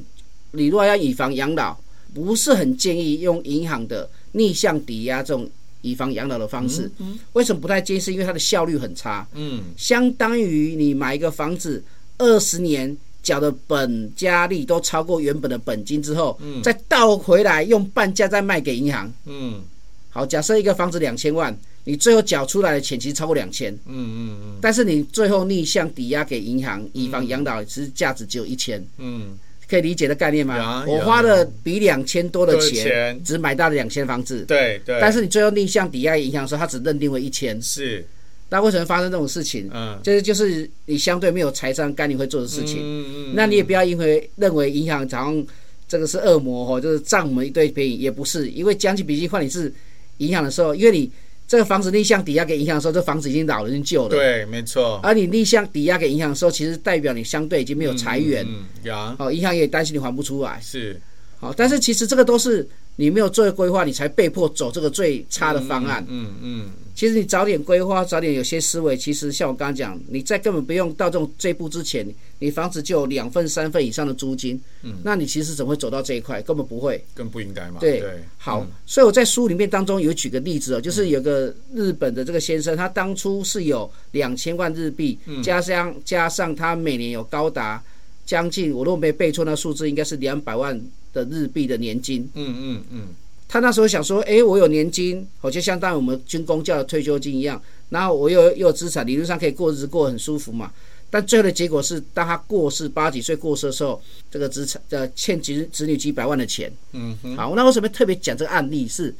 你如果要以房养老，不是很建议用银行的逆向抵押这种以房养老的方式。嗯，为什么不太建议？是因为它的效率很差。嗯，相当于你买一个房子二十年缴的本加利都超过原本的本金之后，嗯，再倒回来用半价再卖给银行。嗯，好，假设一个房子两千万。你最后缴出来的钱其实超过两千，嗯嗯嗯，但是你最后逆向抵押给银行，以房养老，其实价值只有一千，嗯，可以理解的概念吗？我花了比两千多的钱，只买到了两千房子，对对，但是你最后逆向抵押银行的时候，它只认定为一千，是，那为什么发生这种事情？嗯，就是就是你相对没有财商干你会做的事情，嗯嗯，那你也不要因为认为银行好像这个是恶魔哦，就是占我们一堆便宜，也不是，因为将心比心换你是银行的时候，因为你。这个房子逆向抵押给银行的时候，这房子已经老了，已经旧了。对，没错。而你逆向抵押给银行的时候，其实代表你相对已经没有财源。嗯，有、嗯。哦，银行也担心你还不出来。是。好，但是其实这个都是你没有做规划，你才被迫走这个最差的方案。嗯嗯。其实你早点规划，早点有些思维，其实像我刚刚讲，你在根本不用到这种这一步之前，你房子就有两份、三份以上的租金，嗯，那你其实怎么会走到这一块？根本不会，更不应该嘛。对，对好，嗯、所以我在书里面当中有举个例子哦，就是有个日本的这个先生，他当初是有两千万日币，加上加上他每年有高达将近，我如果没背错那数字，应该是两百万的日币的年金。嗯嗯嗯。嗯他那时候想说，哎，我有年金，好像相当于我们军工教的退休金一样，然后我又又有资产，理论上可以过日子过得很舒服嘛。但最后的结果是，当他过世八几岁过世的时候，这个资产呃欠子子女几百万的钱。嗯哼。好，那为什么特别讲这个案例？是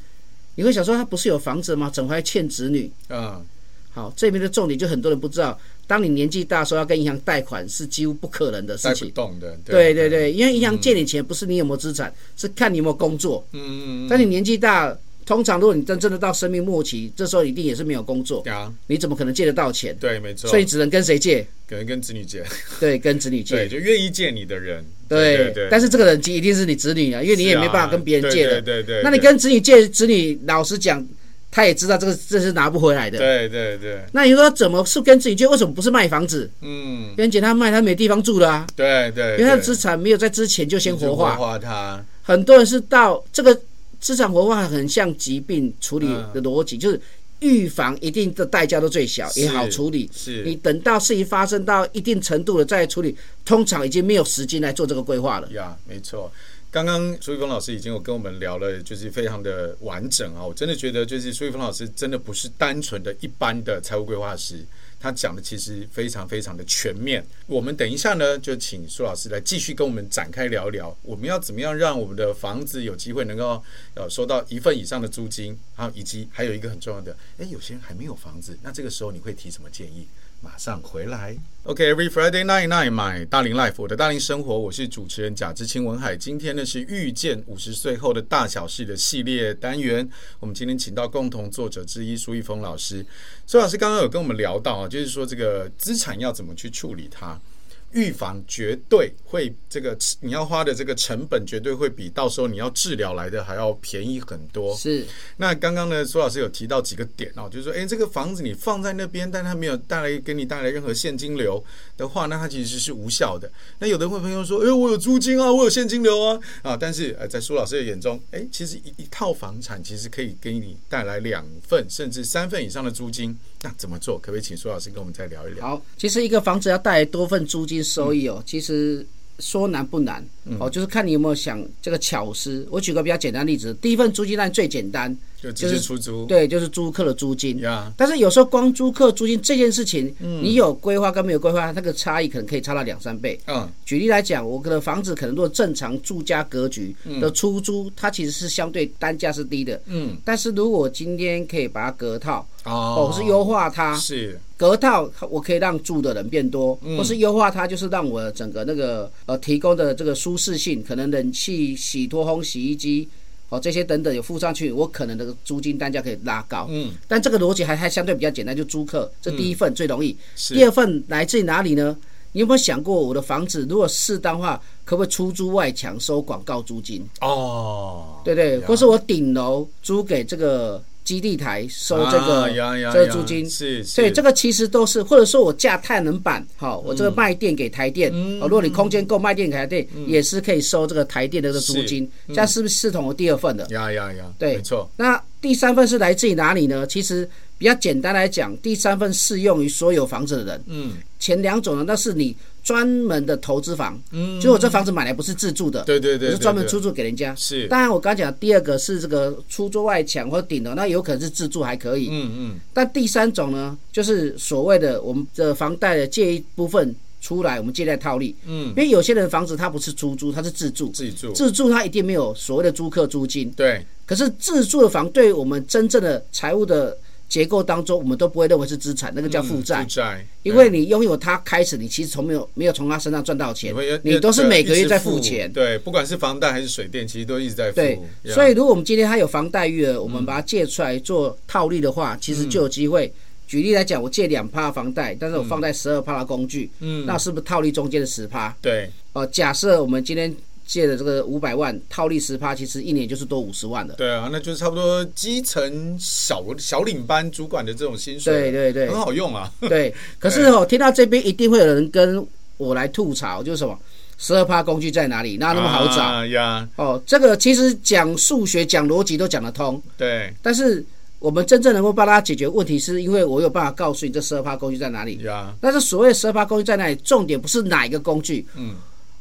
你会想说，他不是有房子吗？怎么还欠子女？啊。好，这边的重点就很多人不知道。当你年纪大的时候，要跟银行贷款是几乎不可能的事情。对对对，因为银行借你钱，不是你有没有资产，是看你有没有工作。嗯嗯嗯。但你年纪大，通常如果你真正的到生命末期，这时候一定也是没有工作。啊。你怎么可能借得到钱？对，没错。所以只能跟谁借？可能跟子女借。对，跟子女借。对，就愿意借你的人。对对对。但是这个人一定是你子女啊，因为你也没办法跟别人借的。对对对。那你跟子女借，子女老实讲。他也知道这个这是拿不回来的。对对对。那你说怎么是跟自己借？为什么不是卖房子？嗯，别人捡他卖，他没地方住了啊。对对。因为他的资产没有在之前就先活化。活化他。很多人是到这个资产活化，很像疾病处理的逻辑，就是预防一定的代价都最小，也好处理。是。你等到事情发生到一定程度了再处理，通常已经没有时间来做这个规划了。呀，没错。刚刚苏玉峰老师已经有跟我们聊了，就是非常的完整啊！我真的觉得，就是苏玉峰老师真的不是单纯的一般的财务规划师，他讲的其实非常非常的全面。我们等一下呢，就请苏老师来继续跟我们展开聊聊，我们要怎么样让我们的房子有机会能够呃收到一份以上的租金，然后以及还有一个很重要的，诶，有些人还没有房子，那这个时候你会提什么建议？马上回来。OK，Every、Friday night night，买大龄 life，我的大龄生活，我是主持人贾志清文海。今天呢是遇见五十岁后的大小事的系列单元。我们今天请到共同作者之一苏一峰老师。苏老师刚刚有跟我们聊到啊，就是说这个资产要怎么去处理它。预防绝对会这个你要花的这个成本绝对会比到时候你要治疗来的还要便宜很多。是。那刚刚呢，苏老师有提到几个点哦，就是说，哎，这个房子你放在那边，但它没有带来给你带来任何现金流的话，那它其实是无效的。那有的会朋友说，哎，我有租金啊，我有现金流啊，啊，但是呃，在苏老师的眼中，哎，其实一一套房产其实可以给你带来两份甚至三份以上的租金。那怎么做？可不可以请苏老师跟我们再聊一聊？好，其实一个房子要带来多份租金收益哦，嗯、其实说难不难、嗯、哦，就是看你有没有想这个巧思。我举个比较简单的例子，第一份租金单最简单，就直接出租，对，就是租客的租金。呀，但是有时候光租客租金这件事情，你有规划跟没有规划，那个差异可能可以差到两三倍。嗯，举例来讲，我的房子可能如果正常住家格局的出租，它其实是相对单价是低的。嗯，但是如果今天可以把它隔套，哦，或是优化它，是隔套，我可以让住的人变多，或是优化它，就是让我整个那个呃提供的这个舒适性，可能冷气、洗脱烘、洗衣机。哦，这些等等有附上去，我可能的租金单价可以拉高。嗯，但这个逻辑还还相对比较简单，就租客这第一份最容易。嗯、第二份来自于哪里呢？你有没有想过，我的房子如果适当化，可不可以出租外墙收广告租金？哦，对对，或是我顶楼租给这个。基地台收这个、这个租金，是，所以这个其实都是，或者说我架太阳能板，好，我这个卖电给台电，哦、嗯，如果你空间够卖电给台电，嗯、也是可以收这个台电的这个租金，嗯、这样是不是系统的第二份的？呀呀呀，对，没错。那第三份是来自于哪里呢？其实比较简单来讲，第三份适用于所有房子的人。嗯，前两种呢，那是你。专门的投资房，嗯，就我这房子买来不是自住的，对对对，是专门出租给人家。是，当然我刚讲第二个是这个出租外墙或顶楼，那有可能是自住还可以，嗯嗯。但第三种呢，就是所谓的我们的房贷的借一部分出来，我们借贷套利，嗯，因为有些人房子他不是出租，他是自住，自住，自住他一定没有所谓的租客租金，对。可是自住的房对于我们真正的财务的。结构当中，我们都不会认为是资产，那个叫负债。负债，因为你拥有它开始，你其实从没有没有从它身上赚到钱，你都是每个月在付钱。对，不管是房贷还是水电，其实都一直在付。对，所以如果我们今天它有房贷余额，我们把它借出来做套利的话，其实就有机会。举例来讲，我借两趴房贷，但是我放在十二趴的工具，嗯，那是不是套利中间的十趴？对。哦，假设我们今天。借的这个五百万套利十趴，其实一年就是多五十万的。对啊，那就是差不多基层小小领班主管的这种薪水。对对对，很好用啊。对，可是哦，听到这边一定会有人跟我来吐槽，就是什么十二趴工具在哪里？哪那么好找？啊呀，哦，这个其实讲数学、讲逻辑都讲得通。对，但是我们真正能够帮大家解决问题，是因为我有办法告诉你这十二趴工具在哪里。呀，但是所谓十二趴工具在哪里？重点不是哪一个工具。嗯。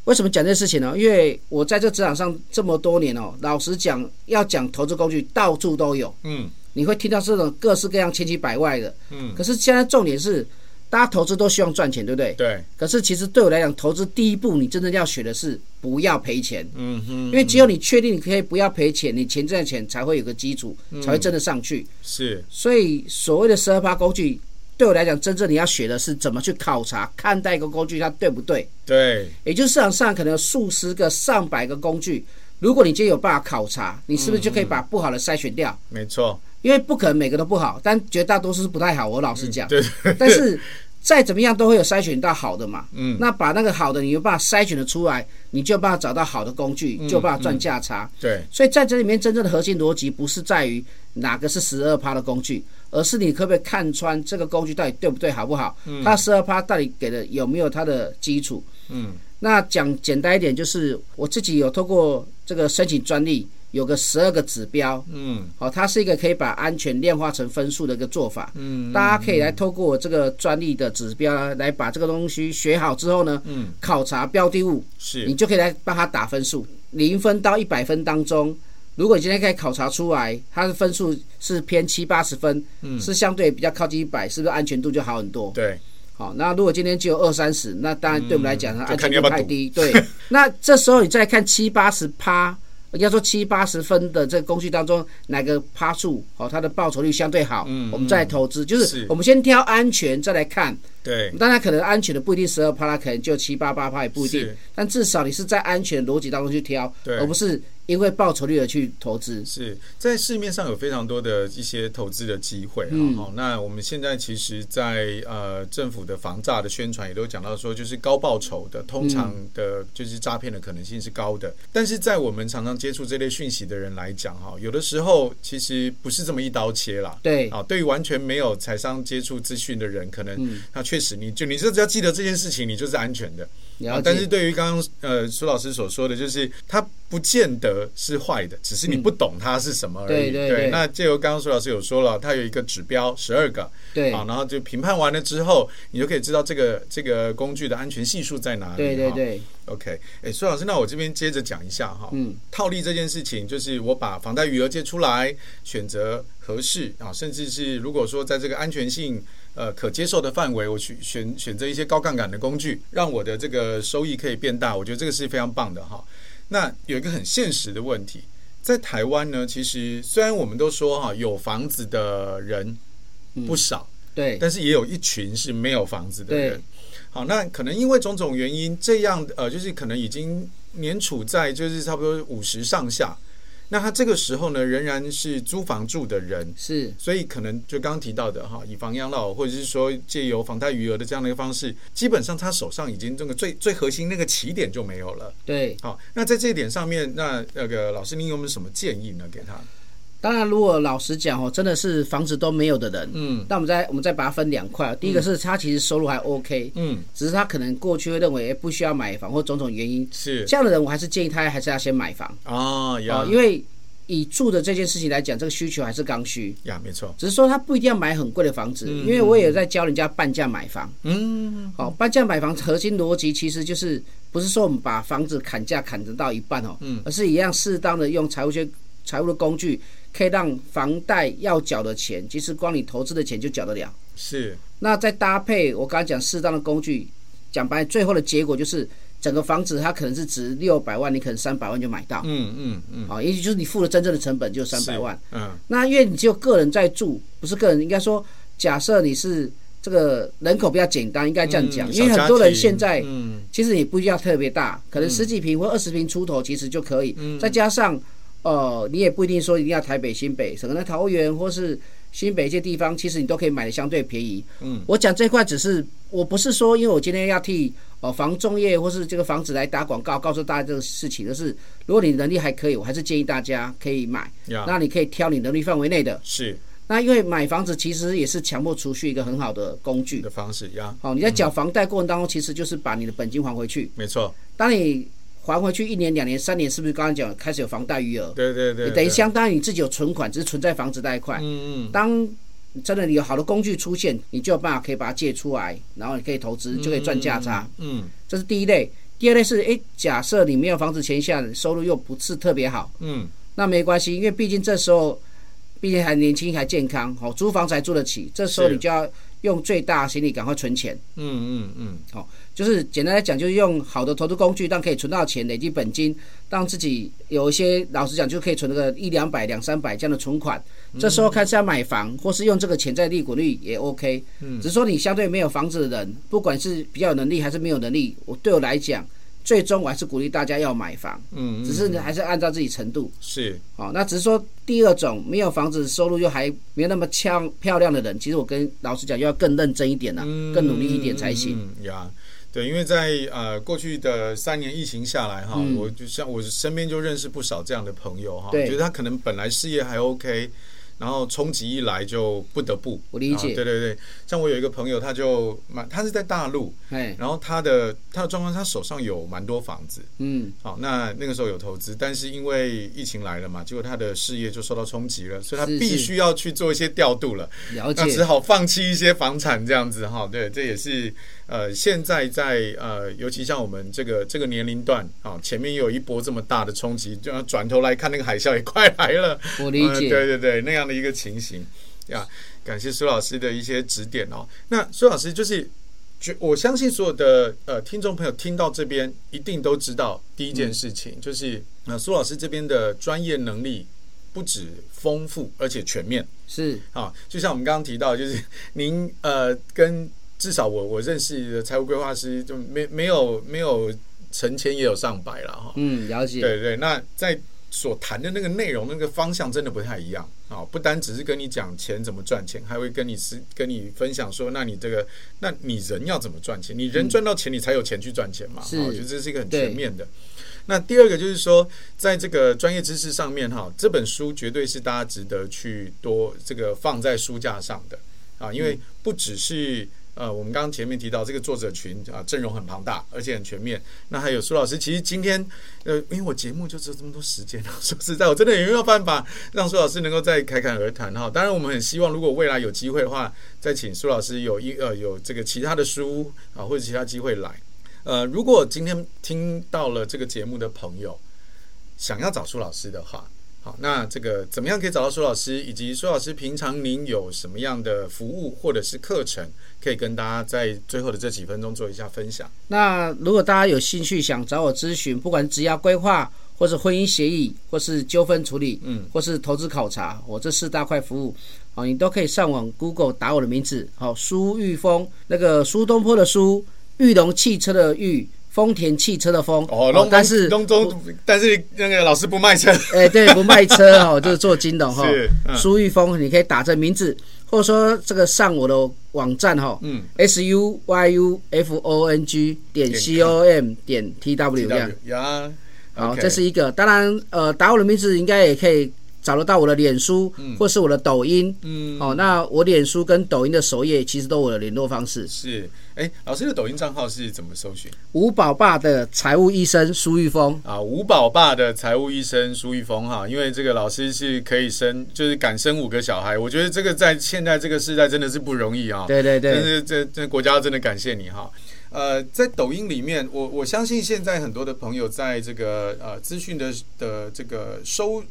为什么讲这事情呢？因为我在这职场上这么多年哦，老实讲，要讲投资工具到处都有。嗯，你会听到这种各式各样千奇百怪的。嗯，可是现在重点是，大家投资都希望赚钱，对不对？对。可是其实对我来讲，投资第一步，你真正要学的是不要赔钱。嗯哼。因为只有你确定你可以不要赔钱，你钱赚钱才会有个基础，才会真的上去。是。所以所谓的十二趴工具。对我来讲，真正你要学的是怎么去考察、看待一个工具它对不对？对，也就是市场上可能有数十个、上百个工具，如果你今天有办法考察，你是不是就可以把不好的筛选掉？嗯、没错，因为不可能每个都不好，但绝大多数是不太好。我老实讲，嗯、对，对，但是。再怎么样都会有筛选到好的嘛，嗯，那把那个好的你有办法筛选的出来，你就有办法找到好的工具，就有办法赚价差。对，所以在这里面真正的核心逻辑不是在于哪个是十二趴的工具，而是你可不可以看穿这个工具到底对不对，好不好？它十二趴到底给的有没有它的基础？嗯，那讲简单一点，就是我自己有透过这个申请专利。有个十二个指标，嗯，好，它是一个可以把安全量化成分数的一个做法，嗯，大家可以来透过我这个专利的指标来把这个东西学好之后呢，嗯，考察标的物，是，你就可以来帮他打分数，零分到一百分当中，如果你今天可以考察出来，它的分数是偏七八十分，嗯，是相对比较靠近一百，是不是安全度就好很多？对，好，那如果今天只有二三十，那当然对我们来讲，它安全度太低，对，那这时候你再看七八十趴。要说七八十分的这个工具当中，哪个趴数哦，它的报酬率相对好，嗯，我们再来投资，就是我们先挑安全，再来看。对，当然可能安全的不一定十二趴，它可能就七八八趴也不一定，但至少你是在安全逻辑当中去挑，对，而不是。因为报酬率而去投资，是在市面上有非常多的一些投资的机会啊。好、嗯，那我们现在其实在，在呃政府的防诈的宣传也都讲到说，就是高报酬的，通常的就是诈骗的可能性是高的。嗯、但是在我们常常接触这类讯息的人来讲，哈，有的时候其实不是这么一刀切啦。对啊，对于完全没有财商接触资讯的人，可能他确实你就你就只要记得这件事情，你就是安全的。啊，但是对于刚刚呃苏老师所说的，就是他不见得。则是坏的，只是你不懂它是什么而已。嗯、对对对。那借由刚刚苏老师有说了，它有一个指标十二个，对啊，然后就评判完了之后，你就可以知道这个这个工具的安全系数在哪里。对对对。OK，哎，苏老师，那我这边接着讲一下哈。嗯。套利这件事情，就是我把房贷余额借出来，选择合适啊，甚至是如果说在这个安全性呃可接受的范围，我去选选择一些高杠杆的工具，让我的这个收益可以变大，我觉得这个是非常棒的哈。那有一个很现实的问题，在台湾呢，其实虽然我们都说哈有房子的人不少，嗯、对，但是也有一群是没有房子的人。好，那可能因为种种原因，这样呃，就是可能已经年处在就是差不多五十上下。那他这个时候呢，仍然是租房住的人，是，所以可能就刚刚提到的哈，以房养老，或者是说借由房贷余额的这样的一个方式，基本上他手上已经这个最最核心那个起点就没有了。对，好，那在这一点上面，那那个老师，您有没有什么建议呢？给他？当然，如果老实讲哦，真的是房子都没有的人，嗯，那我们再我们再把它分两块。第一个是他其实收入还 OK，嗯，只是他可能过去会认为不需要买房或种种原因，是。这样的人，我还是建议他还是要先买房。哦，哦，因为以住的这件事情来讲，这个需求还是刚需。呀，没错。只是说他不一定要买很贵的房子，因为我也在教人家半价买房，嗯，好，半价买房核心逻辑其实就是不是说我们把房子砍价砍得到一半哦，嗯，而是一样适当的用财务学财务的工具。可以让房贷要缴的钱，其实光你投资的钱就缴得了。是。那再搭配我刚才讲适当的工具，讲白，最后的结果就是整个房子它可能是值六百万，你可能三百万就买到。嗯嗯嗯。啊，也许就是你付了真正的成本就三百万。嗯。那因为你只有个人在住，不是个人，应该说，假设你是这个人口比较简单，应该这样讲，因为很多人现在，其实也不需要特别大，可能十几平或二十平出头其实就可以。再加上。哦、呃，你也不一定说一定要台北、新北，可能桃园或是新北一些地方，其实你都可以买的相对便宜。嗯，我讲这块只是，我不是说，因为我今天要替呃房仲业或是这个房子来打广告，告诉大家这个事情，就是如果你能力还可以，我还是建议大家可以买。那你可以挑你能力范围内的。是。那因为买房子其实也是强迫储蓄一个很好的工具的方式呀。好，你在缴房贷过程当中，其实就是把你的本金还回去。没错。当你还回去一年、两年、三年，是不是刚刚讲开始有房贷余额？对对对，你等于相当于你自己有存款，只是存在房子贷款。嗯嗯。当真的你有好的工具出现，你就有办法可以把它借出来，然后你可以投资，就可以赚价差。嗯。这是第一类。第二类是，哎，假设你没有房子钱下，收入又不是特别好。嗯。那没关系，因为毕竟这时候，毕竟还年轻还健康，好租房才住得起。这时候你就要用最大心力赶快存钱。嗯嗯嗯。好。就是简单来讲，就是用好的投资工具，让可以存到钱，累积本金，让自己有一些老实讲，就可以存个一两百、两三百这样的存款。这时候开始要买房，或是用这个潜在利滚率也 OK。只是说你相对没有房子的人，不管是比较有能力还是没有能力，我对我来讲，最终我还是鼓励大家要买房。嗯，只是还是按照自己程度。是。好，那只是说第二种没有房子，收入又还没有那么漂漂亮的人，其实我跟老实讲，要更认真一点了，更努力一点才行。呀。对，因为在呃过去的三年疫情下来哈，嗯、我就像我身边就认识不少这样的朋友哈，觉得他可能本来事业还 OK。然后冲击一来就不得不，我理解。对对对，像我有一个朋友，他就蛮，他是在大陆，然后他的他的状况，他手上有蛮多房子，嗯，好，那那个时候有投资，但是因为疫情来了嘛，结果他的事业就受到冲击了，所以他必须要去做一些调度了，了解，那只好放弃一些房产这样子哈，对，这也是呃现在在呃，尤其像我们这个这个年龄段啊，前面有一波这么大的冲击，就要转头来看那个海啸也快来了，我理解，对对对，那样。的一个情形呀，感谢苏老师的一些指点哦。那苏老师就是，我相信所有的呃听众朋友听到这边，一定都知道第一件事情，嗯、就是那苏老师这边的专业能力不止丰富，而且全面。是啊，就像我们刚刚提到，就是您呃跟至少我我认识的财务规划师，就没没有没有成千也有上百了哈。嗯，了解。对对，那在。所谈的那个内容，那个方向真的不太一样啊！不单只是跟你讲钱怎么赚钱，还会跟你是跟你分享说，那你这个，那你人要怎么赚钱？你人赚到钱，你才有钱去赚钱嘛。是，我觉得这是一个很全面的。那第二个就是说，在这个专业知识上面哈，这本书绝对是大家值得去多这个放在书架上的啊，因为不只是呃，我们刚刚前面提到这个作者群啊，阵容很庞大，而且很全面。那还有苏老师，其实今天呃，因为我节目就只有这么多时间，说实在，我真的也没有办法让苏老师能够再侃侃而谈哈。当然，我们很希望如果未来有机会的话，再请苏老师有一呃有这个其他的书啊或者其他机会来。呃，如果今天听到了这个节目的朋友想要找苏老师的话。好，那这个怎么样可以找到苏老师？以及苏老师平常您有什么样的服务或者是课程，可以跟大家在最后的这几分钟做一下分享？那如果大家有兴趣想找我咨询，不管是职业规划，或是婚姻协议，或是纠纷处理，嗯，或是投资考察，我这四大块服务，好，你都可以上网 Google 打我的名字，好，苏玉峰，那个苏东坡的苏，玉龙汽车的裕。丰田汽车的丰哦，但是东中，但是那个老师不卖车，哎、欸，对，不卖车哦，就是做金融哈。苏玉丰，你可以打这名字，或者说这个上我的网站哈，嗯，s u y u f o n g 点 c o m 点 t w 这样。呀，好，这是一个。当然，呃，打我的名字应该也可以。找得到我的脸书，或是我的抖音，嗯，哦，那我脸书跟抖音的首页其实都有我的联络方式。是，哎，老师的抖音账号是怎么搜寻？吴宝爸的财务医生苏玉峰啊，吴宝爸的财务医生苏玉峰哈，因为这个老师是可以生，就是敢生五个小孩，我觉得这个在现在这个时代真的是不容易啊。对对对，但是这这国家真的感谢你哈。呃，在抖音里面，我我相信现在很多的朋友在这个呃资讯的的这个收。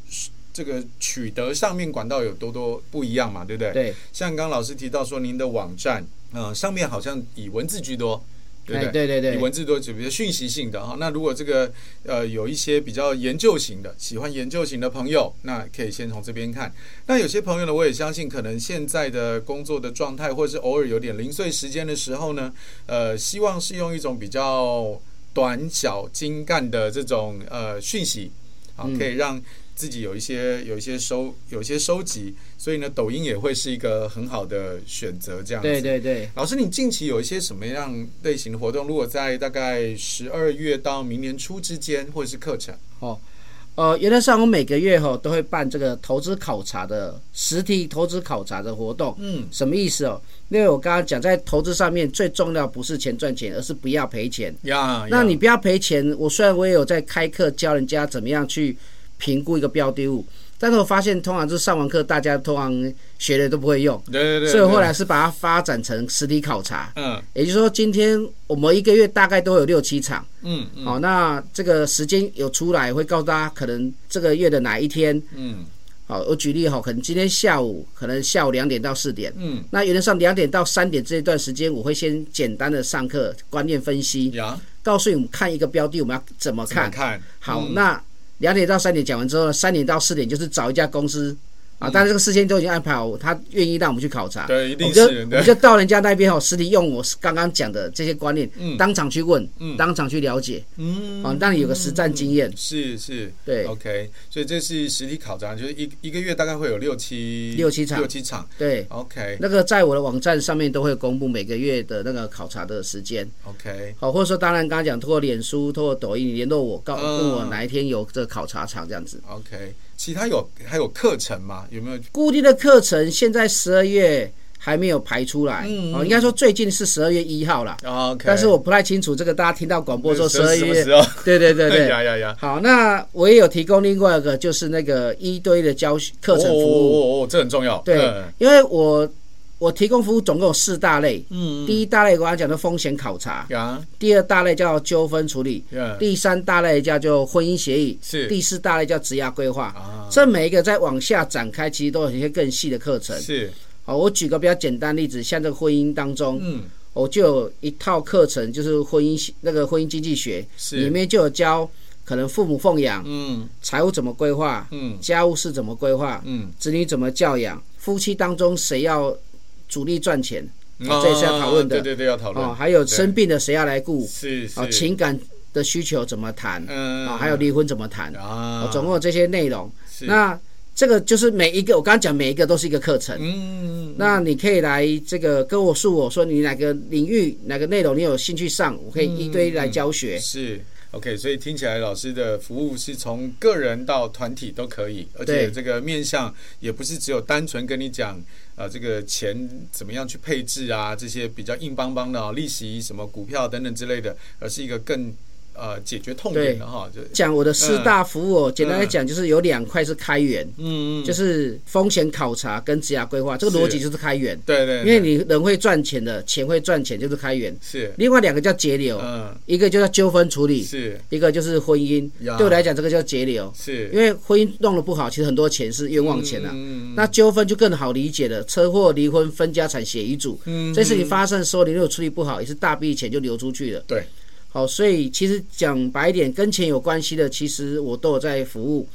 这个取得上面管道有多多不一样嘛，对不对？对。像刚刚老师提到说，您的网站，呃，上面好像以文字居多，对不对？对对对。以文字多，就比较讯息性的哈。那如果这个呃有一些比较研究型的，喜欢研究型的朋友，那可以先从这边看。那有些朋友呢，我也相信，可能现在的工作的状态，或者是偶尔有点零碎时间的时候呢，呃，希望是用一种比较短小精干的这种呃讯息，好，可以让。自己有一些有一些收有一些收集，所以呢，抖音也会是一个很好的选择。这样子，对对对。老师，你近期有一些什么样类型的活动？如果在大概十二月到明年初之间，或者是课程？哦，呃，原则上我每个月哈都会办这个投资考察的实体投资考察的活动。嗯，什么意思哦？因为我刚刚讲，在投资上面最重要不是钱赚钱，而是不要赔钱。呀，那你不要赔钱。我虽然我也有在开课教人家怎么样去。评估一个标的物，但是我发现通常就是上完课，大家通常学的都不会用。对对对。所以后来是把它发展成实体考察。嗯。也就是说，今天我们一个月大概都有六七场。嗯。好，那这个时间有出来，会告诉大家可能这个月的哪一天。嗯。好，我举例哈，可能今天下午，可能下午两点到四点。嗯。那原则上两点到三点这一段时间，我会先简单的上课，观念分析。呀。告诉你们看一个标的，我们要怎么看？看。好，那。两点到三点讲完之后，三点到四点就是找一家公司。啊，但是这个事先都已经安排好，他愿意让我们去考察，对，一定是，我们就，到人家那边哦，实体用我刚刚讲的这些观念，嗯，当场去问，嗯，当场去了解，嗯，啊，让你有个实战经验，是是，对，OK，所以这是实体考察，就是一一个月大概会有六七六七场，六七场，对，OK，那个在我的网站上面都会公布每个月的那个考察的时间，OK，好，或者说当然刚刚讲，通过脸书，通过抖音联络我，告诉我哪一天有这个考察场这样子，OK。其他有还有课程吗？有没有固定的课程？现在十二月还没有排出来。嗯，哦，应该说最近是十二月一号了。OK，但是我不太清楚这个，大家听到广播说十二月，对对对对。呀呀呀！好，那我也有提供另外一个，就是那个一堆的教学课程服务。哦哦哦，这很重要。对，因为我。我提供服务总共有四大类，嗯，第一大类我刚才讲的风险考察，啊，第二大类叫纠纷处理，第三大类叫做婚姻协议，是，第四大类叫职业规划，啊，这每一个再往下展开，其实都有一些更细的课程，是，好，我举个比较简单例子，像这个婚姻当中，嗯，我就有一套课程，就是婚姻那个婚姻经济学，是，里面就有教可能父母奉养，嗯，财务怎么规划，嗯，家务事怎么规划，嗯，子女怎么教养，夫妻当中谁要主力赚钱，这也是要讨论的。对对对，要讨论。哦，还有生病的谁要来顾？是是。情感的需求怎么谈？嗯。啊，还有离婚怎么谈？啊。总共有这些内容。那这个就是每一个，我刚刚讲每一个都是一个课程。嗯。那你可以来这个跟我诉我说你哪个领域哪个内容你有兴趣上，我可以一堆来教学。是。OK，所以听起来老师的服务是从个人到团体都可以，而且这个面向也不是只有单纯跟你讲啊、呃，这个钱怎么样去配置啊，这些比较硬邦邦的、哦、利息、什么股票等等之类的，而是一个更。呃，解决痛点的哈，就讲我的四大服务，简单来讲就是有两块是开源，嗯嗯，就是风险考察跟职涯规划，这个逻辑就是开源，对对，因为你人会赚钱的，钱会赚钱就是开源，是。另外两个叫节流，嗯，一个就叫纠纷处理，是，一个就是婚姻，对我来讲这个叫节流，是，因为婚姻弄得不好，其实很多钱是冤枉钱啊，那纠纷就更好理解了，车祸、离婚、分家产、写遗嘱，嗯，这事情发生的时候，你如果处理不好，也是大笔钱就流出去了，对。好，所以其实讲白一点，跟钱有关系的，其实我都有在服务。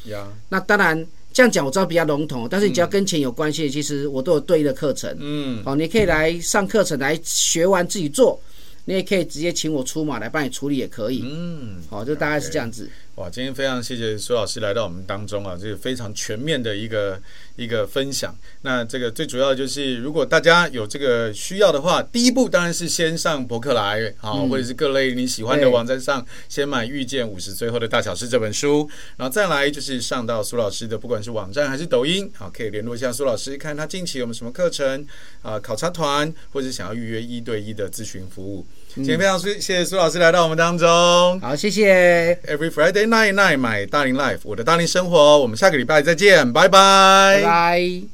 那当然这样讲，我知道比较笼统，但是你只要跟钱有关系的，其实我都有对应的课程。嗯，好，你可以来上课程来学完自己做，你也可以直接请我出马来帮你处理也可以。嗯，好，就大概是这样子。Okay. 哇，今天非常谢谢苏老师来到我们当中啊，这个非常全面的一个一个分享。那这个最主要就是，如果大家有这个需要的话，第一步当然是先上博客来，好，或者是各类你喜欢的网站上，先买《遇见五十最后的大小事》这本书，然后再来就是上到苏老师的，不管是网站还是抖音，好，可以联络一下苏老师，看他近期有没有什么课程啊，考察团，或者想要预约一对一的咨询服务。今天非常谢谢苏老师来到我们当中，好，谢谢。Every Friday night night，my 大龄 life，我的大龄生活，我们下个礼拜再见，拜拜，拜拜。